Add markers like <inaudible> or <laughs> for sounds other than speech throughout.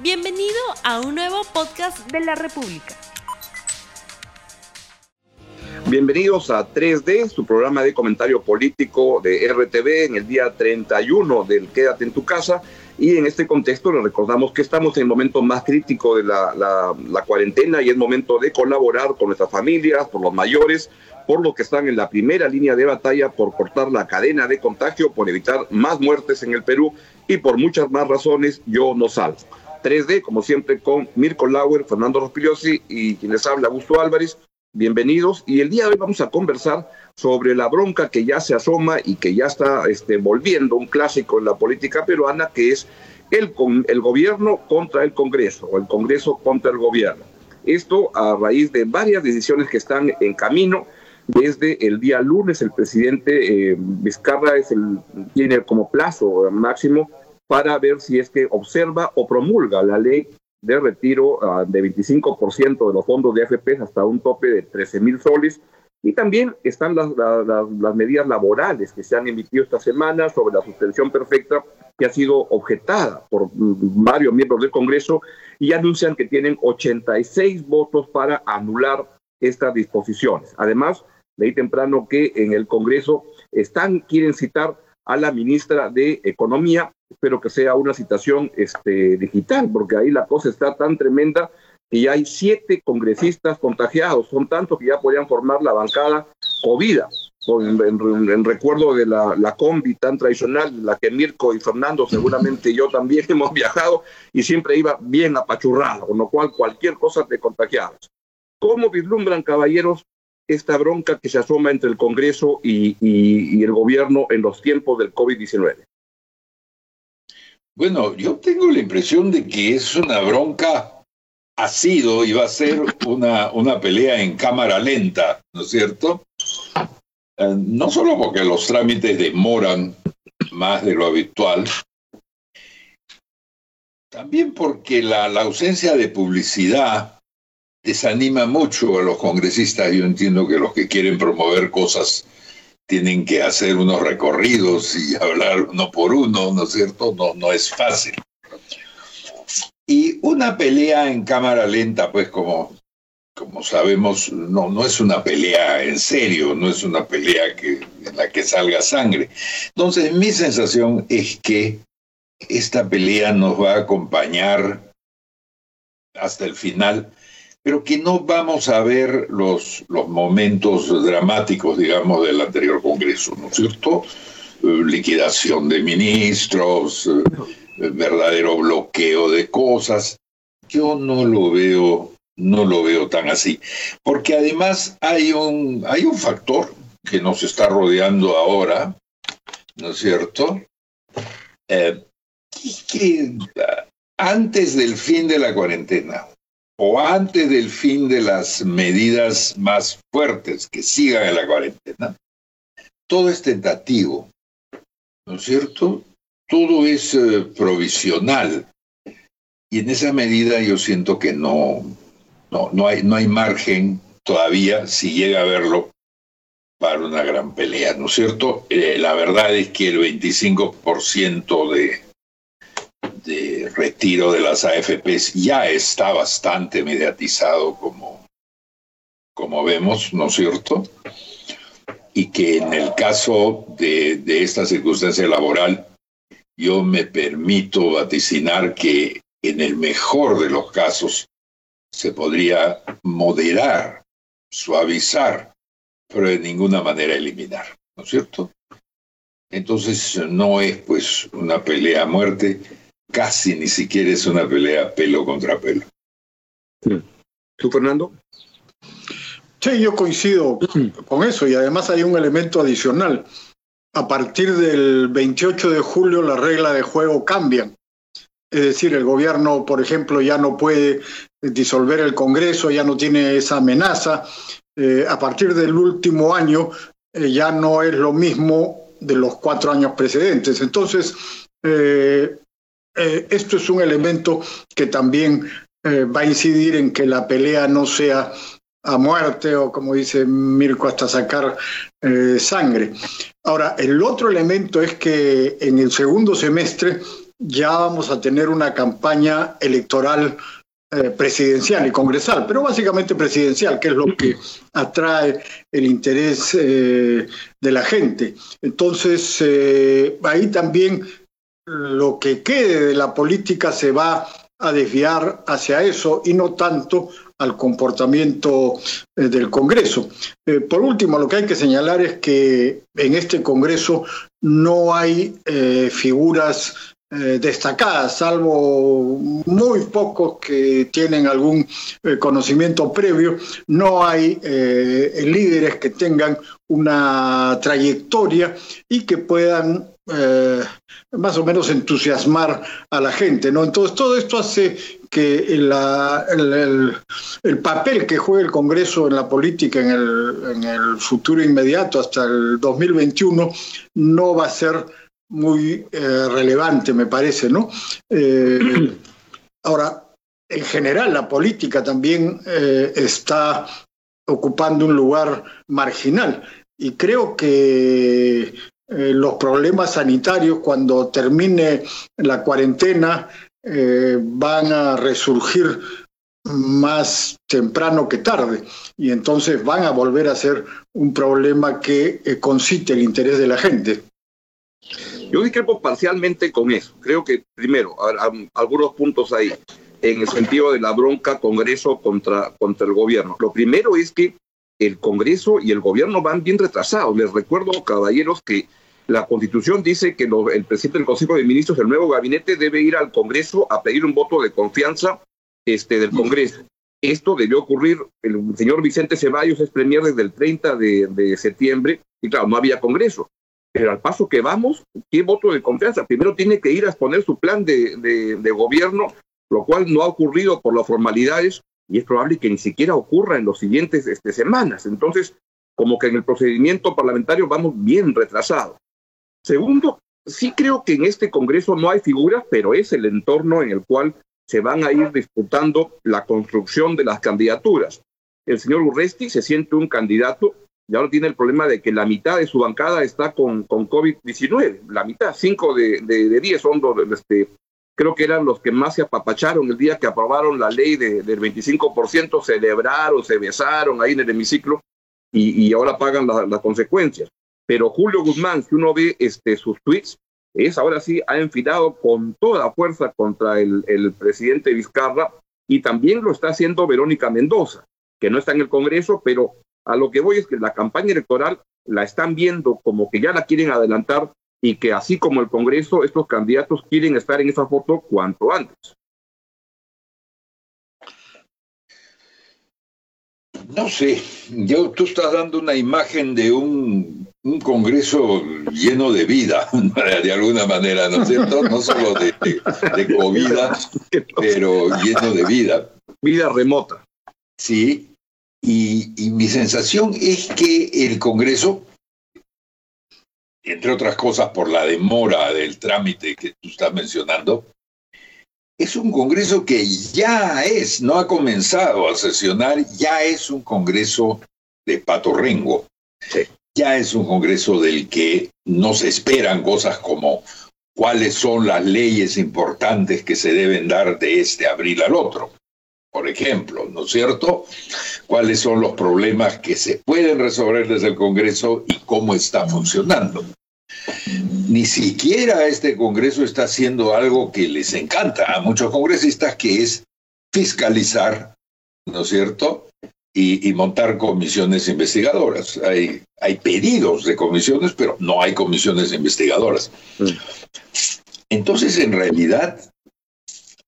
Bienvenido a un nuevo podcast de la República. Bienvenidos a 3D, su programa de comentario político de RTV en el día 31 del Quédate en tu casa. Y en este contexto le recordamos que estamos en el momento más crítico de la, la, cuarentena y es momento de colaborar con nuestras familias, por los mayores, por los que están en la primera línea de batalla, por cortar la cadena de contagio, por evitar más muertes en el Perú y por muchas más razones yo no salgo. 3D, como siempre, con Mirko Lauer, Fernando Rospigliosi y quienes habla Augusto Álvarez. Bienvenidos. Y el día de hoy vamos a conversar sobre la bronca que ya se asoma y que ya está este, volviendo un clásico en la política peruana, que es el, el gobierno contra el Congreso o el Congreso contra el gobierno. Esto a raíz de varias decisiones que están en camino. Desde el día lunes, el presidente eh, Vizcarra es el, tiene como plazo máximo para ver si es que observa o promulga la ley de retiro ah, de 25% de los fondos de AFP hasta un tope de 13 mil soles. Y también están las, las, medidas laborales que se han emitido esta semana sobre la suspensión perfecta que ha sido objetada por mm, varios miembros del Congreso y anuncian que tienen 86 votos para anular estas disposiciones. Además, leí temprano que en el Congreso están, quieren citar a la ministra de Economía espero que sea una citación este, digital, porque ahí la cosa está tan tremenda que ya hay siete congresistas contagiados, son tantos que ya podrían formar la bancada COVID, en, recuerdo de la, la, combi tan tradicional, la que Mirko y Fernando, seguramente yo también <laughs> hemos viajado y siempre iba bien apachurrado, con lo cual cualquier cosa te contagiados. ¿Cómo vislumbran, caballeros, esta bronca que se asoma entre el Congreso y, el gobierno en los tiempos del COVID-19? Bueno, yo tengo la impresión de que es una bronca, ha sido y va a ser una, una pelea en cámara lenta, ¿no es cierto? Eh, no solo porque los trámites demoran más de lo habitual, también porque la ausencia de publicidad desanima mucho a los congresistas. Yo entiendo que los que quieren promover cosas tienen que hacer unos recorridos y <laughs> hablar uno por uno, ¿no es cierto? No, no es fácil. Y una pelea en cámara lenta, pues como, como sabemos, no, no es una pelea en serio, no es una pelea que, en la que salga sangre. Entonces, mi sensación es que esta pelea nos va a acompañar hasta el final pero que no vamos a ver los, los momentos dramáticos, digamos, del anterior Congreso, ¿no es cierto? Eh, liquidación de ministros, eh, verdadero bloqueo de cosas. Yo no lo veo, no lo veo tan así, porque además hay un, hay un factor que nos está rodeando ahora, ¿no es cierto? Eh, que antes del fin de la cuarentena, o antes del fin de las medidas más fuertes que sigan en la cuarentena, todo es tentativo, ¿no es cierto? Todo es eh, provisional. Y en esa medida yo siento que no, no, no, hay, no hay margen todavía, si llega a verlo, para una gran pelea, ¿no es cierto? Eh, la verdad es que el 25% de, retiro de las AFPs ya está bastante mediatizado como, como vemos, ¿no es cierto? Y que en el caso de, de esta circunstancia laboral, yo me permito vaticinar que en el mejor de los casos se podría moderar, suavizar, pero de ninguna manera eliminar, ¿no es cierto? Entonces no es pues una pelea a muerte, casi ni siquiera es una pelea pelo contra pelo. ¿Tú, Fernando? Sí, yo coincido <clears throat> con eso y además hay un elemento adicional. A partir del 28 de julio las reglas de juego cambian. Es decir, el gobierno, por ejemplo, ya no puede disolver el Congreso, ya no tiene esa amenaza. Eh, a partir del último año eh, ya no es lo mismo de los cuatro años precedentes. Entonces, eh, eh, esto es un elemento que también eh, va a incidir en que la pelea no sea a muerte o como dice Mirko hasta sacar eh, sangre. Ahora, el otro elemento es que en el segundo semestre ya vamos a tener una campaña electoral presidencial y congresal, pero básicamente presidencial, que es lo que atrae el interés de la gente. Entonces, ahí también lo que quede de la política se va a desviar hacia eso y no tanto al comportamiento del Congreso. por último, lo que hay que señalar es que en este Congreso no hay figuras eh, destacadas, salvo muy pocos que tienen algún eh, conocimiento previo, no hay eh, líderes que tengan una trayectoria y que puedan más o menos entusiasmar a la gente. ¿no? Entonces, todo esto hace que el, el, papel que juegue el Congreso en la política en el, en el futuro inmediato, hasta el 2021, no va a ser muy eh, relevante, me parece, ¿no? Eh, ahora, en general, la política también eh, está ocupando un lugar marginal y creo que los problemas sanitarios, cuando termine la cuarentena, van a resurgir más temprano que tarde y entonces van a volver a ser un problema que concite el interés de la gente. Yo discrepo parcialmente con eso. Creo que, primero, algunos puntos ahí, en el sentido de la bronca Congreso contra, contra el gobierno. Lo primero es que el Congreso y el gobierno van bien retrasados. Les recuerdo, caballeros, que la Constitución dice que el presidente del Consejo de Ministros, el nuevo gabinete, debe ir al Congreso a pedir un voto de confianza este, del Congreso. Esto debió ocurrir, el señor Vicente Ceballos es premier desde el 30 de, septiembre y claro, no había Congreso. Pero al paso que vamos, ¿qué voto de confianza? Primero tiene que ir a exponer su plan de, gobierno, lo cual no ha ocurrido por las formalidades y es probable que ni siquiera ocurra en las siguientes este, semanas. Entonces, como que en el procedimiento parlamentario vamos bien retrasados. Segundo, sí creo que en este Congreso no hay figuras, pero es el entorno en el cual se van a ir disputando la construcción de las candidaturas. El señor Urresti se siente un candidato y ahora tiene el problema de que la mitad de su bancada está con, con COVID-19, la mitad, cinco de, de, diez son los, este, creo que eran los que más se apapacharon el día que aprobaron la ley de, del 25%, celebraron, se besaron ahí en el hemiciclo y, ahora pagan las consecuencias. Pero Julio Guzmán, si uno ve este, sus tweets, es ahora sí, ha enfilado con toda fuerza contra el, el presidente Vizcarra y también lo está haciendo Verónica Mendoza, que no está en el Congreso, pero a lo que voy es que la campaña electoral la están viendo como que ya la quieren adelantar y que así como el Congreso, estos candidatos quieren estar en esa foto cuanto antes. No sé, yo, tú estás dando una imagen de un, un Congreso lleno de vida, <laughs> de alguna manera, ¿no es cierto? No solo de, de, de COVID, pero lleno de vida. Vida remota. Sí, y, mi sensación es que el Congreso, entre otras cosas por la demora del trámite que tú estás mencionando, es un Congreso que ya es, no ha comenzado a sesionar, ya es un Congreso de pato rengo. Ya es un Congreso del que no se esperan cosas como cuáles son las leyes importantes que se deben dar de este abril al otro por ejemplo, ¿no es cierto? ¿Cuáles son los problemas que se pueden resolver desde el Congreso y cómo está funcionando? Ni siquiera este Congreso está haciendo algo que les encanta a muchos congresistas, que es fiscalizar, ¿no es cierto? Y, montar comisiones investigadoras. Hay, hay pedidos de comisiones, pero no hay comisiones investigadoras. Mm. Entonces, en realidad,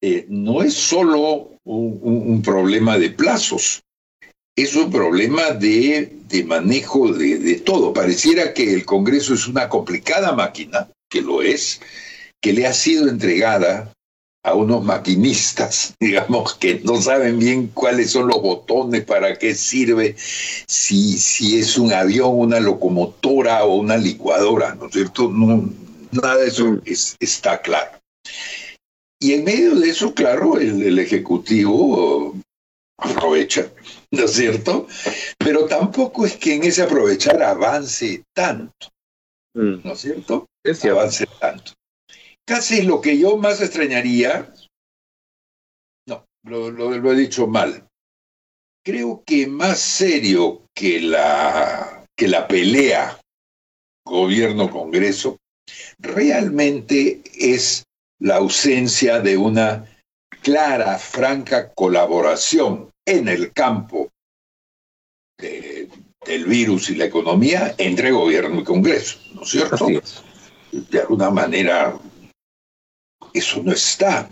eh, no es solo un, problema de plazos, es un problema de, manejo de, todo. Pareciera que el Congreso es una complicada máquina, que lo es, que le ha sido entregada a unos maquinistas, <laughs> digamos, que no saben bien cuáles son los botones, para qué sirve, si, si es un avión, una locomotora o una licuadora, ¿no es cierto? No, nada de eso mm. está claro. Y en medio de eso, claro, el, Ejecutivo aprovecha, <laughs> ¿no es cierto? Pero tampoco es que en ese aprovechar avance tanto, mm. ¿no es cierto? Es avance tanto. casi lo que yo más extrañaría, no, lo, lo he dicho mal, creo que más serio que la, que la pelea gobierno-congreso realmente es la ausencia de una clara, franca colaboración en el campo del virus y la economía entre gobierno y Congreso, ¿no es cierto? De alguna manera, eso no está.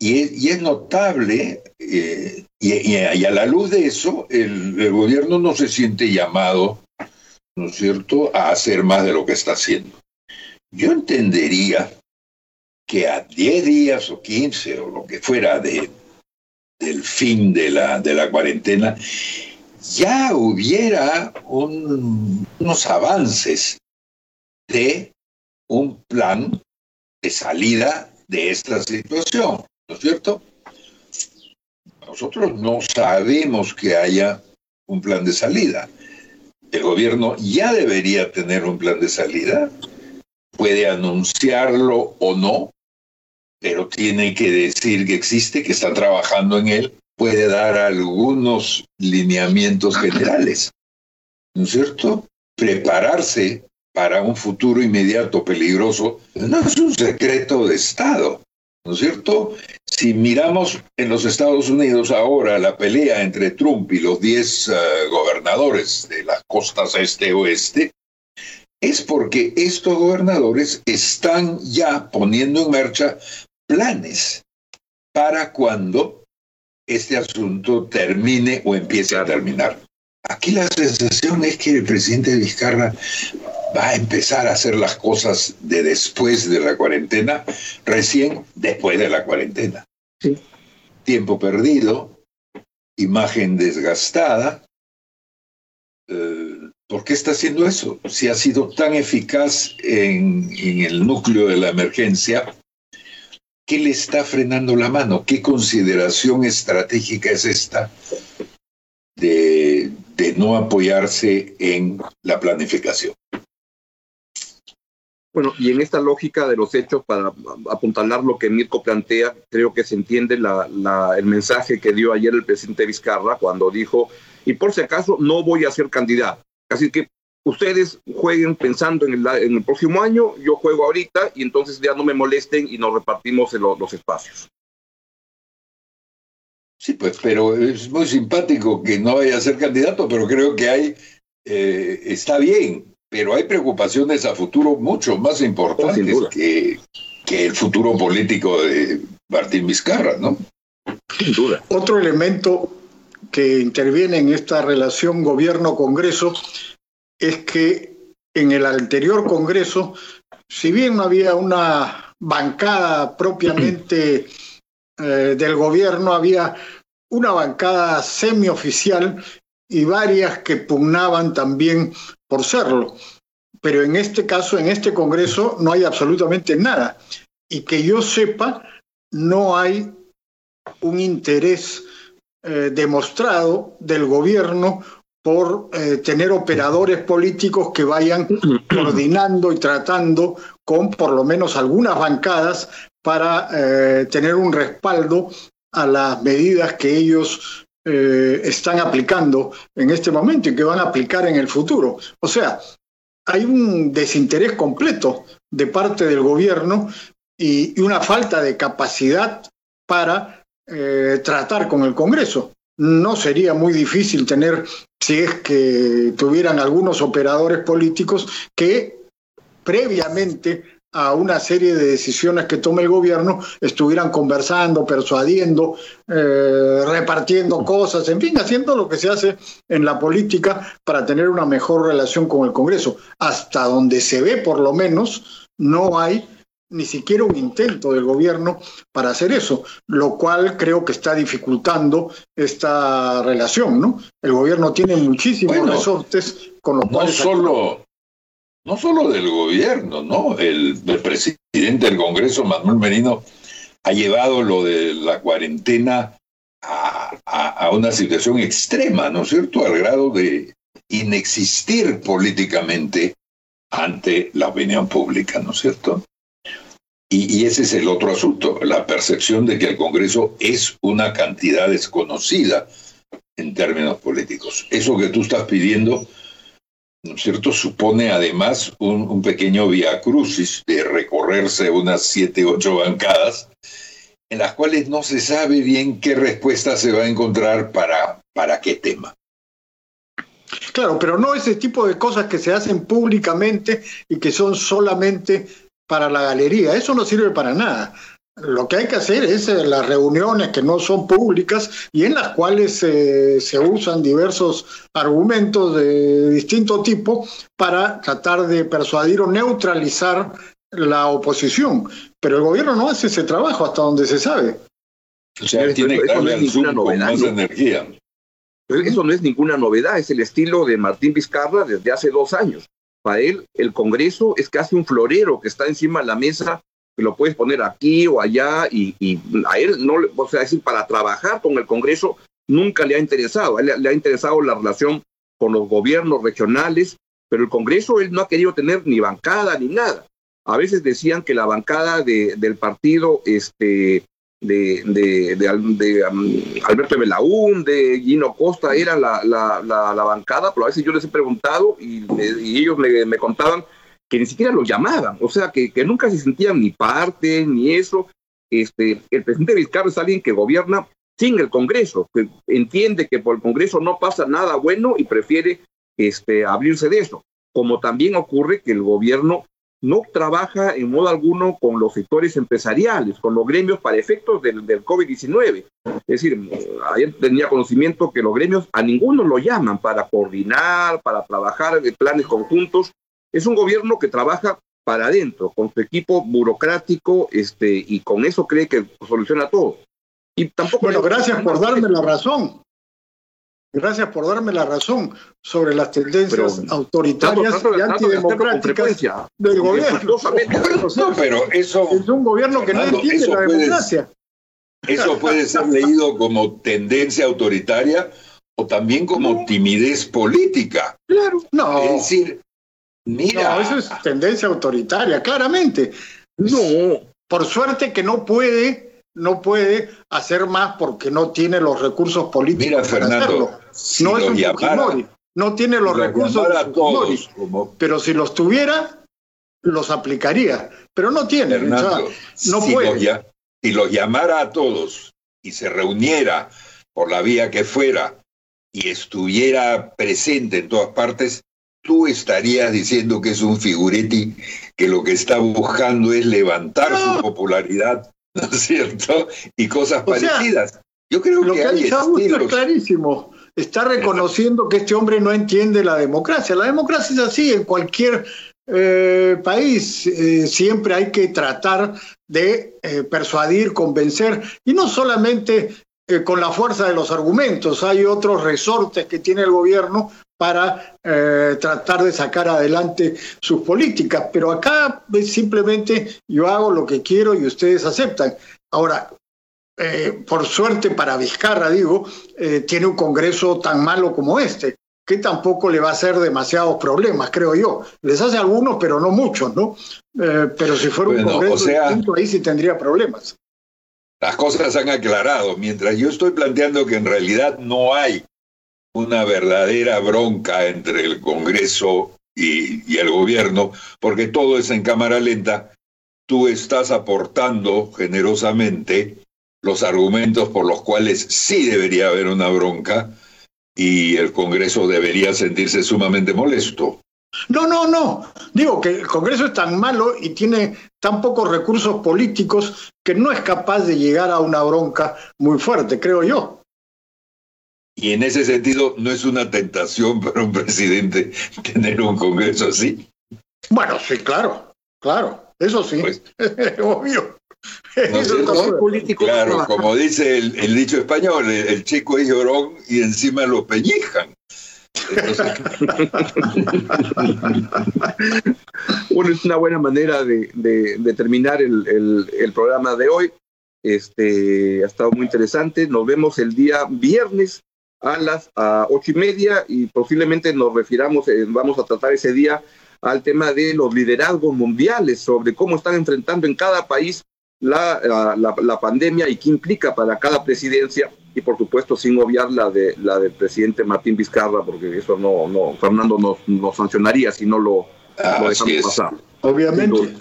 Y es, notable, eh, y, a la luz de eso, el, el, gobierno no se siente llamado, ¿no es cierto?, a hacer más de lo que está haciendo. Yo entendería que a 10 días o 15 o lo que fuera de, del fin de la, de la cuarentena, ya hubiera unos avances de un plan de salida de esta situación, ¿no es cierto? Nosotros no sabemos que haya un plan de salida. El gobierno ya debería tener un plan de salida, puede anunciarlo o no, pero tiene que decir que existe, que está trabajando en él puede dar algunos lineamientos generales, ¿no es cierto? Prepararse para un futuro inmediato peligroso no es un secreto de Estado, ¿no es cierto? Si miramos en los Estados Unidos ahora la pelea entre Trump y los 10 eh, gobernadores de las costas este-oeste, es porque estos gobernadores están ya poniendo en marcha planes para cuando este asunto termine o empiece a terminar. Aquí la sensación es que el presidente Vizcarra va a empezar a hacer las cosas de después de la cuarentena, recién después de la cuarentena. Tiempo perdido, imagen desgastada. Eh, ¿Por qué está haciendo eso? Si ha sido tan eficaz en el núcleo de la emergencia, ¿Qué le está frenando la mano? ¿Qué consideración estratégica es esta de, no apoyarse en la planificación? Bueno, y en esta lógica de los hechos, para apuntalar lo que Mirko plantea, creo que se entiende el mensaje que dio ayer el presidente Vizcarra cuando dijo, y por si acaso no voy a ser candidato. Así que ustedes jueguen pensando en el, próximo año, yo juego ahorita y entonces ya no me molesten y nos repartimos los espacios. Sí, pues, pero es muy simpático que no vaya a ser candidato, pero creo que hay, eh, está bien, pero hay preocupaciones a futuro mucho más importantes que, que el futuro político de Martín Vizcarra, ¿no? Sin duda. Otro elemento que interviene en esta relación gobierno-congreso es que en el anterior Congreso, si bien no había una bancada propiamente <clears throat> eh, del gobierno, había una bancada semioficial y varias que pugnaban también por serlo. Pero en este caso, en este Congreso, no hay absolutamente nada. Y que yo sepa, no hay un interés eh, demostrado del gobierno por eh, tener operadores políticos que vayan <clears throat> coordinando y tratando con por lo menos algunas bancadas para eh, tener un respaldo a las medidas que ellos eh, están aplicando en este momento y que van a aplicar en el futuro. O sea, hay un desinterés completo de parte del gobierno y, una falta de capacidad para tratar con el Congreso no sería muy difícil tener, si es que tuvieran algunos operadores políticos que previamente a una serie de decisiones que tome el gobierno estuvieran conversando, persuadiendo, eh, repartiendo cosas, en fin, haciendo lo que se hace en la política para tener una mejor relación con el Congreso. Hasta donde se ve, por lo menos, no hay ni siquiera un intento del gobierno para hacer eso, lo cual creo que está dificultando esta relación, ¿no? El gobierno tiene muchísimos resortes con los no Solo, no solo del gobierno, ¿no? El, presidente del Congreso, Manuel Merino, ha llevado lo de la cuarentena a, a una situación extrema, ¿no es cierto? Al grado de inexistir políticamente ante la opinión pública, ¿no es cierto? Y, ese es el otro asunto, la percepción de que el Congreso es una cantidad desconocida en términos políticos. Eso que tú estás pidiendo, ¿no es cierto?, supone además un, un pequeño via crucis de recorrerse unas siete, ocho bancadas en las cuales no se sabe bien qué respuesta se va a encontrar para, para qué tema. Claro, pero no ese tipo de cosas que se hacen públicamente y que son solamente para la galería. Eso no sirve para nada. Lo que hay que hacer es eh, las reuniones que no son públicas y en las cuales eh, se usan diversos argumentos de distinto tipo para tratar de persuadir o neutralizar la oposición. Pero el gobierno no hace ese trabajo hasta donde se sabe. O sea, tiene que darle al Zoom con más energía. Eso no es ninguna novedad, es el estilo de Martín Vizcarra desde hace dos años. Para él, el Congreso es casi un florero que está encima de la mesa, que lo puedes poner aquí o allá, y, a él no, o sea, decir, para trabajar con el Congreso nunca le ha interesado. A él le, ha interesado la relación con los gobiernos regionales, pero el Congreso él no ha querido tener ni bancada ni nada. A veces decían que la bancada de, del partido este, de, de, de, um, Alberto Belaún, de Gino Costa, era la, la, la, bancada, pero a veces yo les he preguntado y, ellos me, me, contaban que ni siquiera los llamaban, o sea, que, que, nunca se sentían ni parte, ni eso. Este, el presidente Vizcarra es alguien que gobierna sin el Congreso, que entiende que por el Congreso no pasa nada bueno y prefiere este, abrirse de eso. Como también ocurre que el gobierno no trabaja en modo alguno con los sectores empresariales, con los gremios para efectos del, del COVID-19. Es decir, ayer tenía conocimiento que los gremios a ninguno lo llaman para coordinar, para trabajar en planes conjuntos. Es un gobierno que trabaja para adentro, con su equipo burocrático, este, y con eso cree que soluciona todo. Y tampoco bueno, gracias por darme la razón. Gracias por darme la razón sobre las tendencias autoritarias y antidemocráticas del gobierno. pero eso es un gobierno que no entiende la democracia. eso puede ser leído como tendencia autoritaria o también como timidez política. Claro, no. Es decir, mira. No, eso es tendencia autoritaria, claramente. No. Por suerte que no puede no puede hacer más porque no tiene los recursos políticos Mira, Fernando, no es un llamara, no tiene los recursos todos, pero si los tuviera, los aplicaría, pero no tiene, no si puede. si los llamara a todos y se reuniera por la vía que fuera y estuviera presente en todas partes, tú estarías diciendo que es un figuretti que lo que está buscando es levantar su popularidad ¿no es cierto? Y cosas parecidas. Yo creo lo que, ha dicho es clarísimo. Está reconociendo que este hombre no entiende la democracia. La democracia es así en cualquier eh, país. Eh, siempre hay que tratar de eh, persuadir, convencer, y no solamente con la fuerza de los argumentos. Hay otros resortes que tiene el gobierno para eh, tratar de sacar adelante sus políticas. Pero acá simplemente yo hago lo que quiero y ustedes aceptan. Ahora, eh, por suerte para Vizcarra, digo, eh, tiene un Congreso tan malo como este, que tampoco le va a hacer demasiados problemas, creo yo. Les hace algunos, pero no muchos, ¿no? pero si fuera un Congreso ahí sí tendría problemas. Las cosas han aclarado. Mientras yo estoy planteando que en realidad no hay una verdadera bronca entre el Congreso y, el gobierno, porque todo es en cámara lenta, tú estás aportando generosamente los argumentos por los cuales sí debería haber una bronca y el Congreso debería sentirse sumamente molesto. No, no, no. Digo que el Congreso es tan malo y tiene tan pocos recursos políticos que no es capaz de llegar a una bronca muy fuerte, creo yo. Y en ese sentido, no es una tentación <laughs> para un presidente tener un Congreso así. Bueno, sí, claro, claro, eso sí, pues, <laughs> obvio. político claro, como dice el, dicho español, el, chico es llorón y encima lo pellizcan. <laughs> bueno, es una buena manera de, terminar el, el, programa de hoy. Este ha estado muy interesante. Nos vemos el día viernes a las ocho y media y posiblemente nos refiramos, eh, vamos a tratar ese día al tema de los liderazgos mundiales, sobre cómo están enfrentando en cada país la, la, pandemia y qué implica para cada presidencia y por supuesto sin obviar la de la del presidente Martín Vizcarra porque eso no no Fernando nos, nos sancionaría si no lo, dejamos pasar. Obviamente.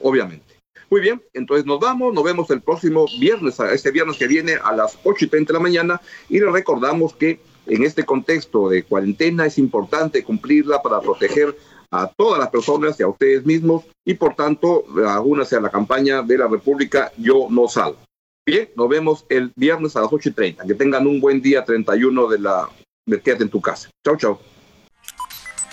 Obviamente muy bien, entonces nos vamos, nos vemos el próximo viernes, este viernes que viene a las 8 y 30 de la mañana y le recordamos que en este contexto de cuarentena es importante cumplirla para proteger a todas las personas y a ustedes mismos y por tanto únase a la campaña de la República Yo No Salgo. Bien, nos vemos el viernes a las 8 y 30. Que tengan un buen día 31 de la Quédate en tu casa. Chau, chau.